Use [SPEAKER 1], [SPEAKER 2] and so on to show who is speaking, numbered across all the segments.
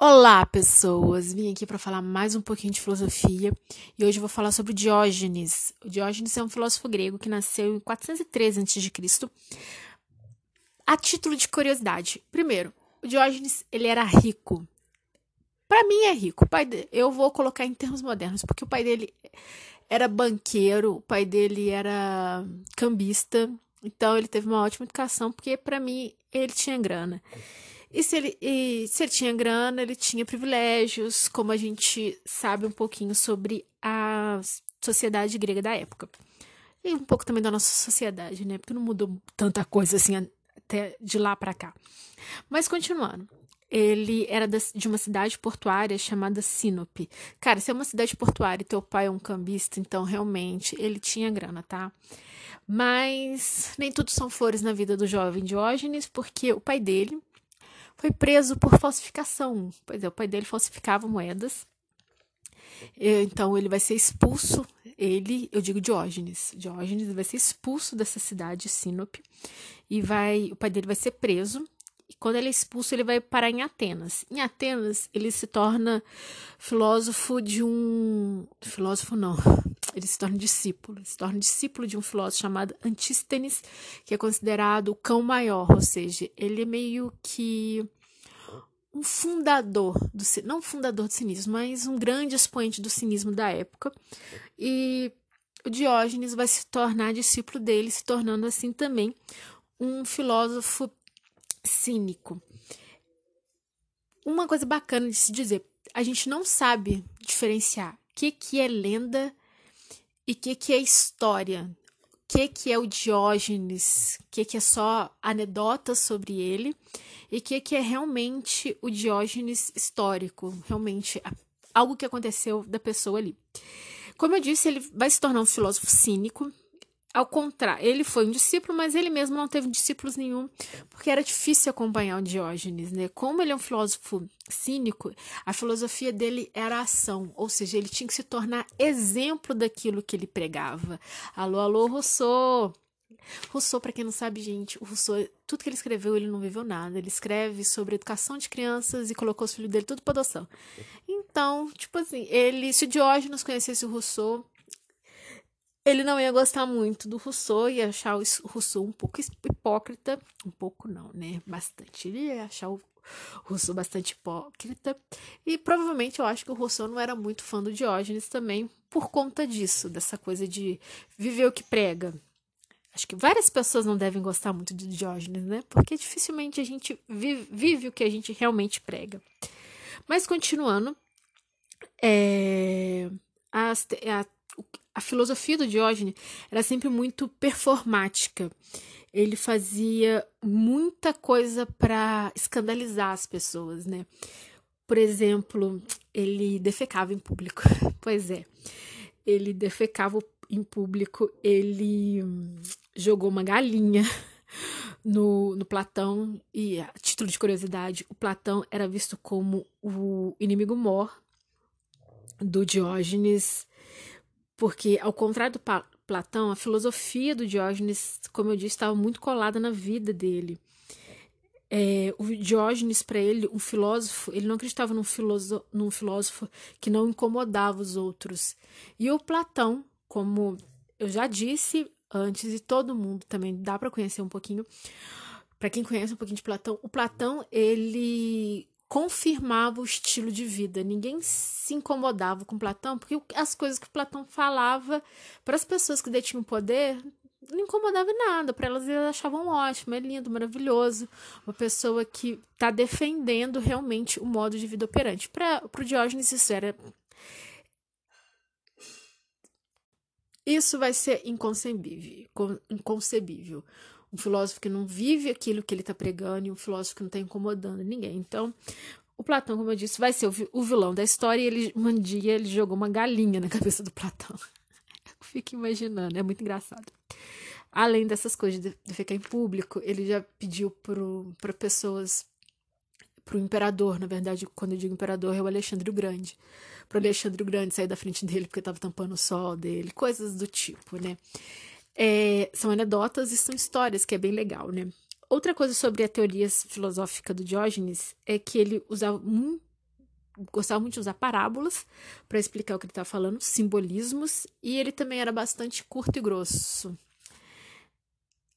[SPEAKER 1] Olá, pessoas! Vim aqui para falar mais um pouquinho de filosofia e hoje eu vou falar sobre Diógenes. O Diógenes é um filósofo grego que nasceu em 413 a.C. A título de curiosidade, primeiro, o Diógenes ele era rico. Para mim é rico. O pai. Eu vou colocar em termos modernos, porque o pai dele era banqueiro, o pai dele era cambista, então ele teve uma ótima educação, porque para mim ele tinha grana. E se, ele, e se ele tinha grana, ele tinha privilégios, como a gente sabe um pouquinho sobre a sociedade grega da época. E um pouco também da nossa sociedade, né? Porque não mudou tanta coisa assim até de lá para cá. Mas continuando. Ele era de uma cidade portuária chamada Sinope. Cara, se é uma cidade portuária e teu pai é um cambista, então realmente ele tinha grana, tá? Mas nem tudo são flores na vida do jovem Diógenes, porque o pai dele foi preso por falsificação. Pois é, o pai dele falsificava moedas. Então ele vai ser expulso. Ele, eu digo Diógenes. Diógenes vai ser expulso dessa cidade, Sinope, e vai, o pai dele vai ser preso. E quando ele é expulso, ele vai parar em Atenas. Em Atenas, ele se torna filósofo de um. Filósofo não ele se torna discípulo, se torna discípulo de um filósofo chamado Antístenes, que é considerado o cão maior, ou seja, ele é meio que um fundador do não fundador do cinismo, mas um grande expoente do cinismo da época. E o Diógenes vai se tornar discípulo dele, se tornando assim também um filósofo cínico. Uma coisa bacana de se dizer, a gente não sabe diferenciar o que, que é lenda e o que, que é história? O que, que é o Diógenes? O que, que é só anedotas sobre ele? E o que, que é realmente o Diógenes histórico? Realmente algo que aconteceu da pessoa ali. Como eu disse, ele vai se tornar um filósofo cínico, ao contrário, ele foi um discípulo, mas ele mesmo não teve discípulos nenhum, porque era difícil acompanhar o Diógenes, né? Como ele é um filósofo cínico, a filosofia dele era ação, ou seja, ele tinha que se tornar exemplo daquilo que ele pregava. Alô, alô, Rousseau! Rousseau, para quem não sabe, gente, o Rousseau, tudo que ele escreveu, ele não viveu nada. Ele escreve sobre educação de crianças e colocou os filhos dele tudo para adoção. Então, tipo assim, ele, se o Diógenes conhecesse o Rousseau, ele não ia gostar muito do Rousseau, ia achar o Rousseau um pouco hipócrita, um pouco não, né? Bastante. Ele ia achar o Rousseau bastante hipócrita. E provavelmente eu acho que o Rousseau não era muito fã do Diógenes também por conta disso, dessa coisa de viver o que prega. Acho que várias pessoas não devem gostar muito de Diógenes, né? Porque dificilmente a gente vive, vive o que a gente realmente prega. Mas continuando, é, as, a, a filosofia do Diógenes era sempre muito performática. Ele fazia muita coisa para escandalizar as pessoas, né? Por exemplo, ele defecava em público. Pois é, ele defecava em público, ele hum, jogou uma galinha no, no Platão, e a título de curiosidade, o Platão era visto como o inimigo mor do Diógenes porque, ao contrário do Platão, a filosofia do Diógenes, como eu disse, estava muito colada na vida dele. É, o Diógenes, para ele, um filósofo, ele não acreditava num filósofo, num filósofo que não incomodava os outros. E o Platão, como eu já disse antes, e todo mundo também dá para conhecer um pouquinho, para quem conhece um pouquinho de Platão, o Platão, ele confirmava o estilo de vida. Ninguém se incomodava com Platão, porque as coisas que Platão falava para as pessoas que detinham poder não incomodava nada. Para elas, elas achavam ótimo, é lindo, maravilhoso. Uma pessoa que está defendendo realmente o modo de vida operante. Para o Diógenes, isso era. Isso vai ser inconcebível. inconcebível um filósofo que não vive aquilo que ele está pregando e um filósofo que não está incomodando ninguém. Então, o Platão, como eu disse, vai ser o vilão da história e ele, um dia ele jogou uma galinha na cabeça do Platão. Eu fico imaginando, é muito engraçado. Além dessas coisas de, de ficar em público, ele já pediu para pessoas, para o imperador, na verdade, quando eu digo imperador, é o Alexandre o Grande, para o Alexandre o Grande sair da frente dele porque estava tampando o sol dele, coisas do tipo, né? É, são anedotas e são histórias, que é bem legal, né? Outra coisa sobre a teoria filosófica do Diógenes é que ele usava gostava muito de usar parábolas para explicar o que ele estava falando, simbolismos, e ele também era bastante curto e grosso.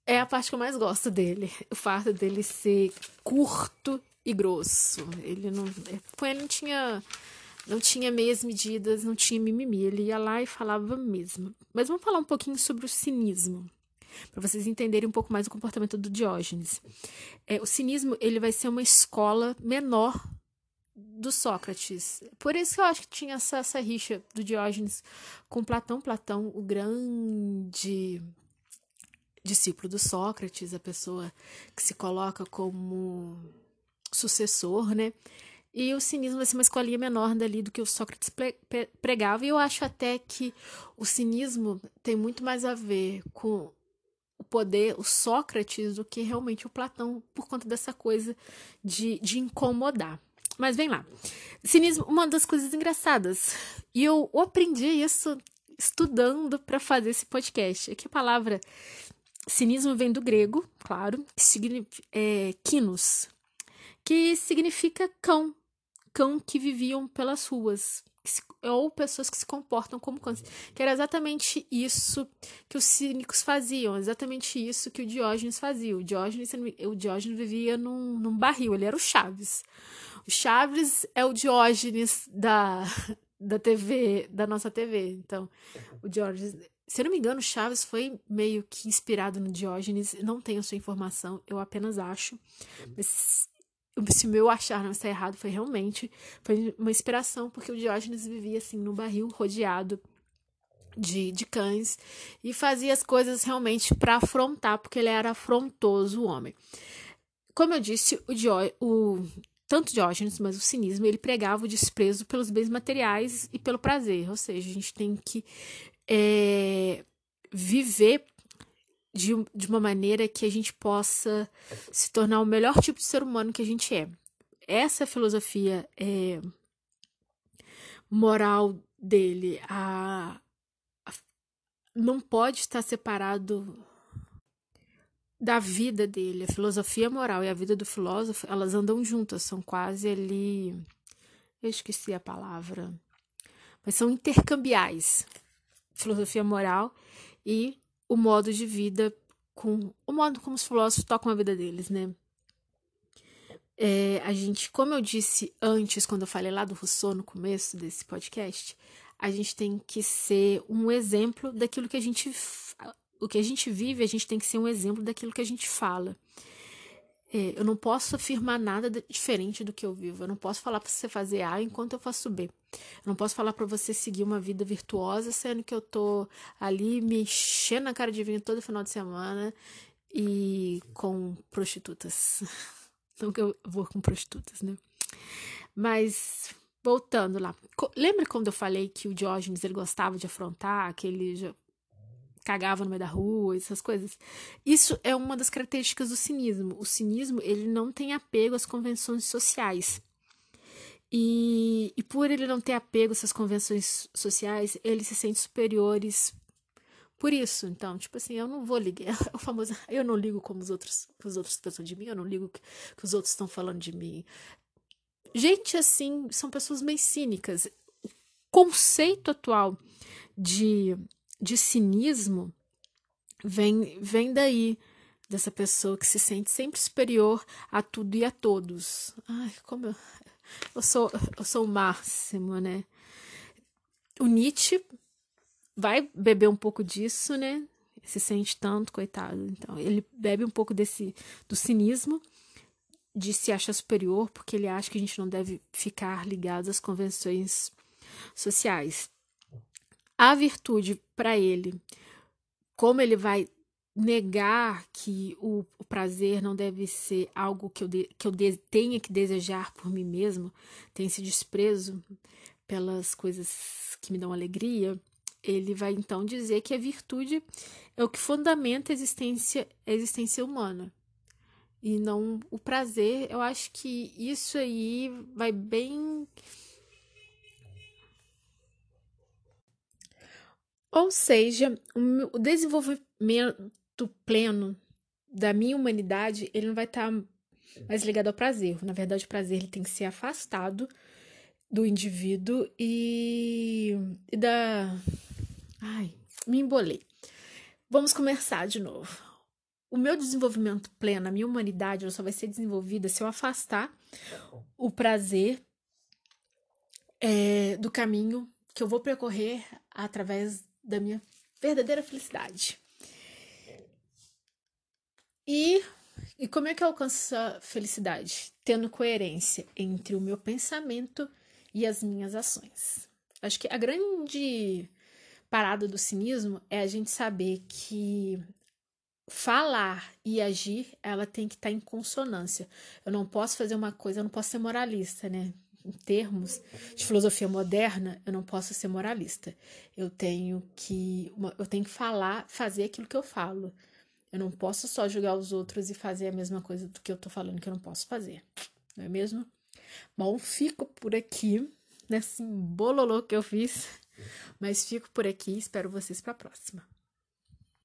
[SPEAKER 1] É a parte que eu mais gosto dele, o fato dele ser curto e grosso. Ele não, com ele não tinha não tinha meias medidas, não tinha mimimi, ele ia lá e falava mesmo. Mas vamos falar um pouquinho sobre o cinismo para vocês entenderem um pouco mais o comportamento do Diógenes. É, o cinismo ele vai ser uma escola menor do Sócrates. Por isso que eu acho que tinha essa, essa rixa do Diógenes com Platão. Platão, o grande discípulo do Sócrates, a pessoa que se coloca como sucessor, né? E o cinismo vai ser uma escolinha menor dali do que o Sócrates pregava. E eu acho até que o cinismo tem muito mais a ver com o poder, o Sócrates, do que realmente o Platão, por conta dessa coisa de, de incomodar. Mas vem lá. Cinismo, uma das coisas engraçadas. E eu aprendi isso estudando para fazer esse podcast. É que a palavra cinismo vem do grego, claro, é, kinos, que significa cão. Cão que viviam pelas ruas ou pessoas que se comportam como cães. Que era exatamente isso que os cínicos faziam, exatamente isso que o Diógenes fazia. O Diógenes, o Diógenes vivia num, num barril, ele era o Chaves. O Chaves é o Diógenes da, da TV, da nossa TV. Então, o Diógenes. Se eu não me engano, Chaves foi meio que inspirado no Diógenes. Não tenho sua informação, eu apenas acho. Mas se meu achar não está errado, foi realmente foi uma inspiração, porque o Diógenes vivia assim no barril, rodeado de, de cães, e fazia as coisas realmente para afrontar, porque ele era afrontoso, o homem. Como eu disse, o, Dió, o tanto Diógenes, mas o cinismo, ele pregava o desprezo pelos bens materiais e pelo prazer, ou seja, a gente tem que é, viver de, de uma maneira que a gente possa se tornar o melhor tipo de ser humano que a gente é. Essa filosofia é, moral dele a, a, não pode estar separado da vida dele. A filosofia moral e a vida do filósofo, elas andam juntas, são quase ali. Eu esqueci a palavra. Mas são intercambiais. Filosofia moral e o modo de vida com o modo como os filósofos tocam a vida deles, né? É, a gente, como eu disse antes, quando eu falei lá do Rousseau no começo desse podcast, a gente tem que ser um exemplo daquilo que a gente o que a gente vive, a gente tem que ser um exemplo daquilo que a gente fala. É, eu não posso afirmar nada diferente do que eu vivo. Eu não posso falar para você fazer A enquanto eu faço B. Eu não posso falar para você seguir uma vida virtuosa, sendo que eu tô ali me enchendo a cara de vinho todo final de semana e com prostitutas. Não que eu vou com prostitutas, né? Mas voltando lá. Lembra quando eu falei que o Diógenes ele gostava de afrontar, que ele cagava no meio da rua, essas coisas. Isso é uma das características do cinismo. O cinismo, ele não tem apego às convenções sociais. E, e por ele não ter apego a essas convenções sociais, ele se sente superiores por isso. Então, tipo assim, eu não vou ligar. O famoso, eu não ligo como os outros, que os outros pensam de mim, eu não ligo que, que os outros estão falando de mim. Gente assim, são pessoas meio cínicas. O conceito atual de de cinismo vem, vem daí, dessa pessoa que se sente sempre superior a tudo e a todos. Ai, como eu, eu sou, eu sou o máximo, né? O Nietzsche vai beber um pouco disso, né? Se sente tanto, coitado. Então, ele bebe um pouco desse do cinismo de se achar superior, porque ele acha que a gente não deve ficar ligado às convenções sociais a virtude para ele, como ele vai negar que o, o, prazer não deve ser algo que eu, de, que eu de, tenha que desejar por mim mesmo, tem esse desprezo pelas coisas que me dão alegria, ele vai então dizer que a virtude é o que fundamenta a existência, a existência humana. E não o prazer, eu acho que isso aí vai bem Ou seja, o desenvolvimento pleno da minha humanidade, ele não vai estar tá mais ligado ao prazer. Na verdade, o prazer ele tem que ser afastado do indivíduo e, e da. Ai, me embolei. Vamos começar de novo. O meu desenvolvimento pleno, a minha humanidade, só vai ser desenvolvida se eu afastar o prazer é, do caminho que eu vou percorrer através da minha verdadeira felicidade. E, e como é que eu alcanço a felicidade? Tendo coerência entre o meu pensamento e as minhas ações. Acho que a grande parada do cinismo é a gente saber que falar e agir, ela tem que estar tá em consonância. Eu não posso fazer uma coisa, eu não posso ser moralista, né? Em termos de filosofia moderna, eu não posso ser moralista. Eu tenho que eu tenho que falar, fazer aquilo que eu falo. Eu não posso só julgar os outros e fazer a mesma coisa do que eu tô falando que eu não posso fazer. Não é mesmo? Bom, fico por aqui nesse bololô que eu fiz, mas fico por aqui, espero vocês para a próxima.